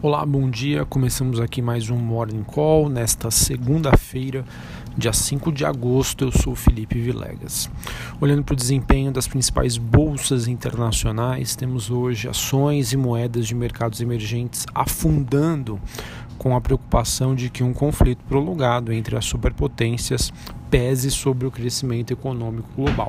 Olá, bom dia. Começamos aqui mais um Morning Call nesta segunda-feira, dia 5 de agosto. Eu sou Felipe Vilegas. Olhando para o desempenho das principais bolsas internacionais, temos hoje ações e moedas de mercados emergentes afundando com a preocupação de que um conflito prolongado entre as superpotências pese sobre o crescimento econômico global.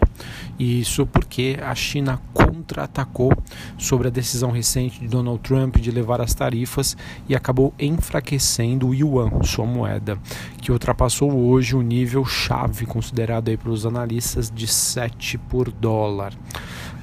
E isso porque a China contra-atacou sobre a decisão recente de Donald Trump de levar as tarifas e acabou enfraquecendo o yuan, sua moeda, que ultrapassou hoje o nível chave considerado aí pelos analistas de 7 por dólar.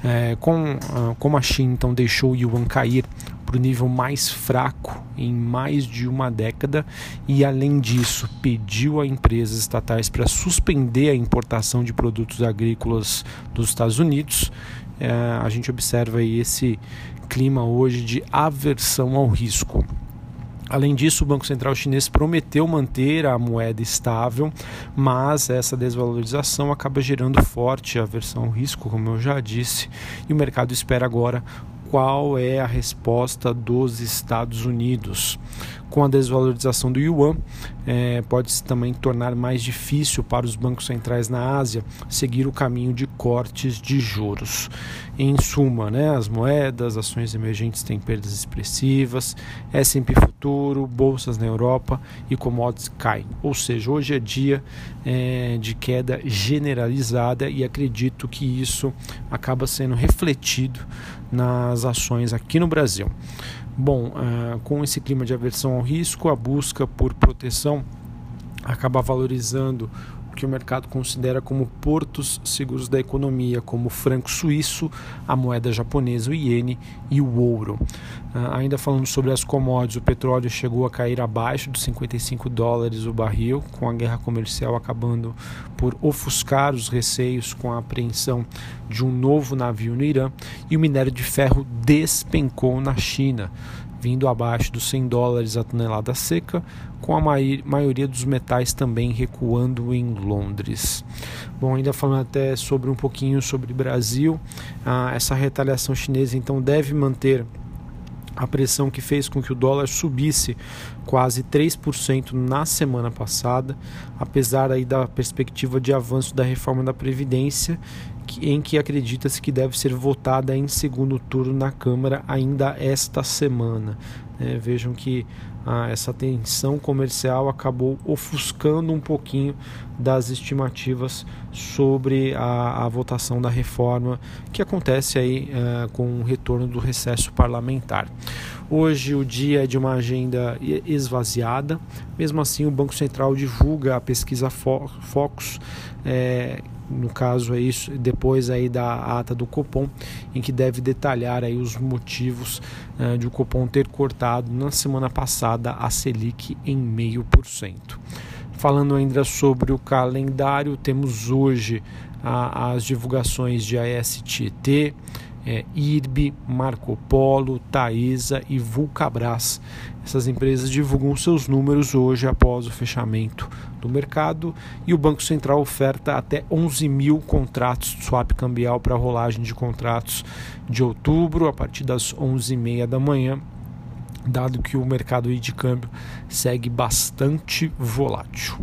É, com, ah, como a China então deixou o yuan cair para o nível mais fraco em mais de uma década e, além disso, pediu a empresas estatais para suspender a importação de produtos agrícolas dos Estados Unidos. É, a gente observa aí esse clima hoje de aversão ao risco. Além disso, o Banco Central Chinês prometeu manter a moeda estável, mas essa desvalorização acaba gerando forte aversão ao risco, como eu já disse, e o mercado espera agora qual é a resposta dos Estados Unidos. Com a desvalorização do yuan, é, pode se também tornar mais difícil para os bancos centrais na Ásia seguir o caminho de cortes de juros. Em suma, né, as moedas, ações emergentes têm perdas expressivas, S&P futuro, bolsas na Europa e commodities caem. Ou seja, hoje é dia é, de queda generalizada e acredito que isso acaba sendo refletido nas ações aqui no Brasil. Bom, uh, com esse clima de aversão ao risco, a busca por proteção acaba valorizando que o mercado considera como portos seguros da economia, como o franco suíço, a moeda japonesa, o iene e o ouro. Uh, ainda falando sobre as commodities, o petróleo chegou a cair abaixo dos 55 dólares o barril, com a guerra comercial acabando por ofuscar os receios com a apreensão de um novo navio no Irã, e o minério de ferro despencou na China vindo abaixo dos 100 dólares a tonelada seca, com a maioria dos metais também recuando em Londres. Bom, ainda falando até sobre um pouquinho sobre Brasil, ah, essa retaliação chinesa então deve manter a pressão que fez com que o dólar subisse quase 3% na semana passada, apesar aí da perspectiva de avanço da reforma da Previdência, em que acredita-se que deve ser votada em segundo turno na Câmara ainda esta semana. É, vejam que ah, essa tensão comercial acabou ofuscando um pouquinho das estimativas sobre a, a votação da reforma que acontece aí ah, com o retorno do recesso parlamentar. Hoje o dia é de uma agenda esvaziada, mesmo assim o Banco Central divulga a pesquisa Focus é, no caso é isso, depois aí da ata do Copom, em que deve detalhar aí os motivos uh, de o Copom ter cortado na semana passada a Selic em meio por cento. Falando ainda sobre o calendário, temos hoje as divulgações de ASTT, é, IRB, Marco Polo, Taesa e Vulcabras. Essas empresas divulgam seus números hoje após o fechamento do mercado e o Banco Central oferta até 11 mil contratos de swap cambial para rolagem de contratos de outubro a partir das 11h30 da manhã dado que o mercado de câmbio segue bastante volátil.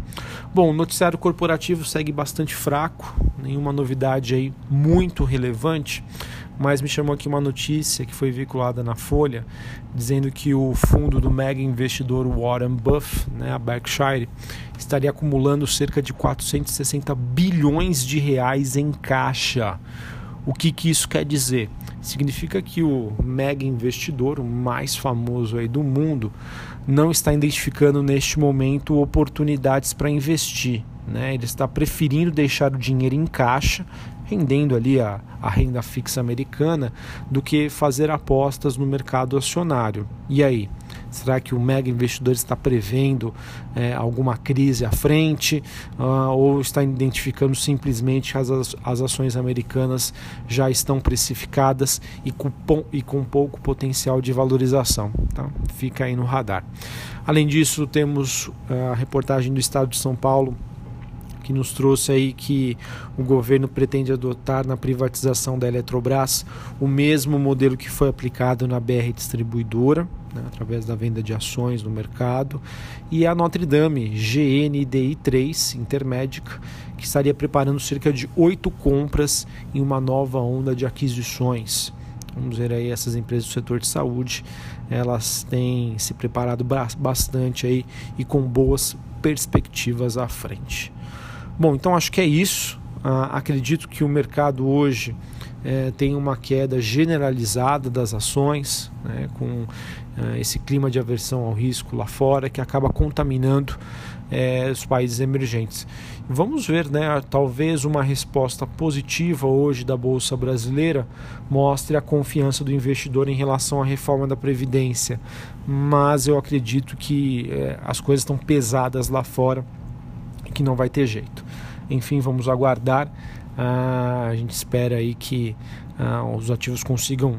Bom, o noticiário corporativo segue bastante fraco, nenhuma novidade aí muito relevante mas me chamou aqui uma notícia que foi vinculada na Folha, dizendo que o fundo do mega investidor Warren Buffett, né, a Berkshire, estaria acumulando cerca de 460 bilhões de reais em caixa. O que, que isso quer dizer? Significa que o mega investidor, o mais famoso aí do mundo, não está identificando neste momento oportunidades para investir. Né? Ele está preferindo deixar o dinheiro em caixa rendendo ali a, a renda fixa americana, do que fazer apostas no mercado acionário. E aí? Será que o mega investidor está prevendo é, alguma crise à frente uh, ou está identificando simplesmente que as, as ações americanas já estão precificadas e com, e com pouco potencial de valorização? Tá? Fica aí no radar. Além disso, temos uh, a reportagem do Estado de São Paulo que nos trouxe aí que o governo pretende adotar na privatização da Eletrobras o mesmo modelo que foi aplicado na BR Distribuidora. Né, através da venda de ações no mercado, e a Notre Dame GNDI3 Intermédica, que estaria preparando cerca de oito compras em uma nova onda de aquisições. Vamos ver aí essas empresas do setor de saúde, elas têm se preparado bastante aí e com boas perspectivas à frente. Bom, então acho que é isso. Uh, acredito que o mercado hoje é, tem uma queda generalizada das ações, né, com uh, esse clima de aversão ao risco lá fora que acaba contaminando é, os países emergentes. Vamos ver, né, talvez uma resposta positiva hoje da Bolsa Brasileira mostre a confiança do investidor em relação à reforma da Previdência, mas eu acredito que é, as coisas estão pesadas lá fora e que não vai ter jeito. Enfim, vamos aguardar. Ah, a gente espera aí que ah, os ativos consigam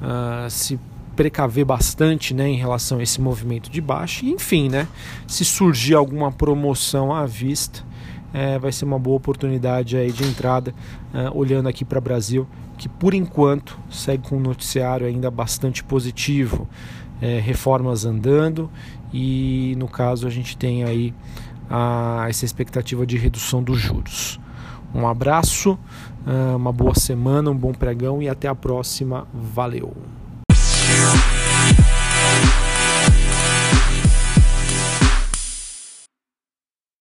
ah, se precaver bastante né, em relação a esse movimento de baixa. Enfim, né, se surgir alguma promoção à vista, é, vai ser uma boa oportunidade aí de entrada, é, olhando aqui para o Brasil, que por enquanto segue com um noticiário ainda bastante positivo. É, reformas andando e no caso a gente tem aí a, essa expectativa de redução dos juros. Um abraço, é, uma boa semana, um bom pregão e até a próxima. Valeu!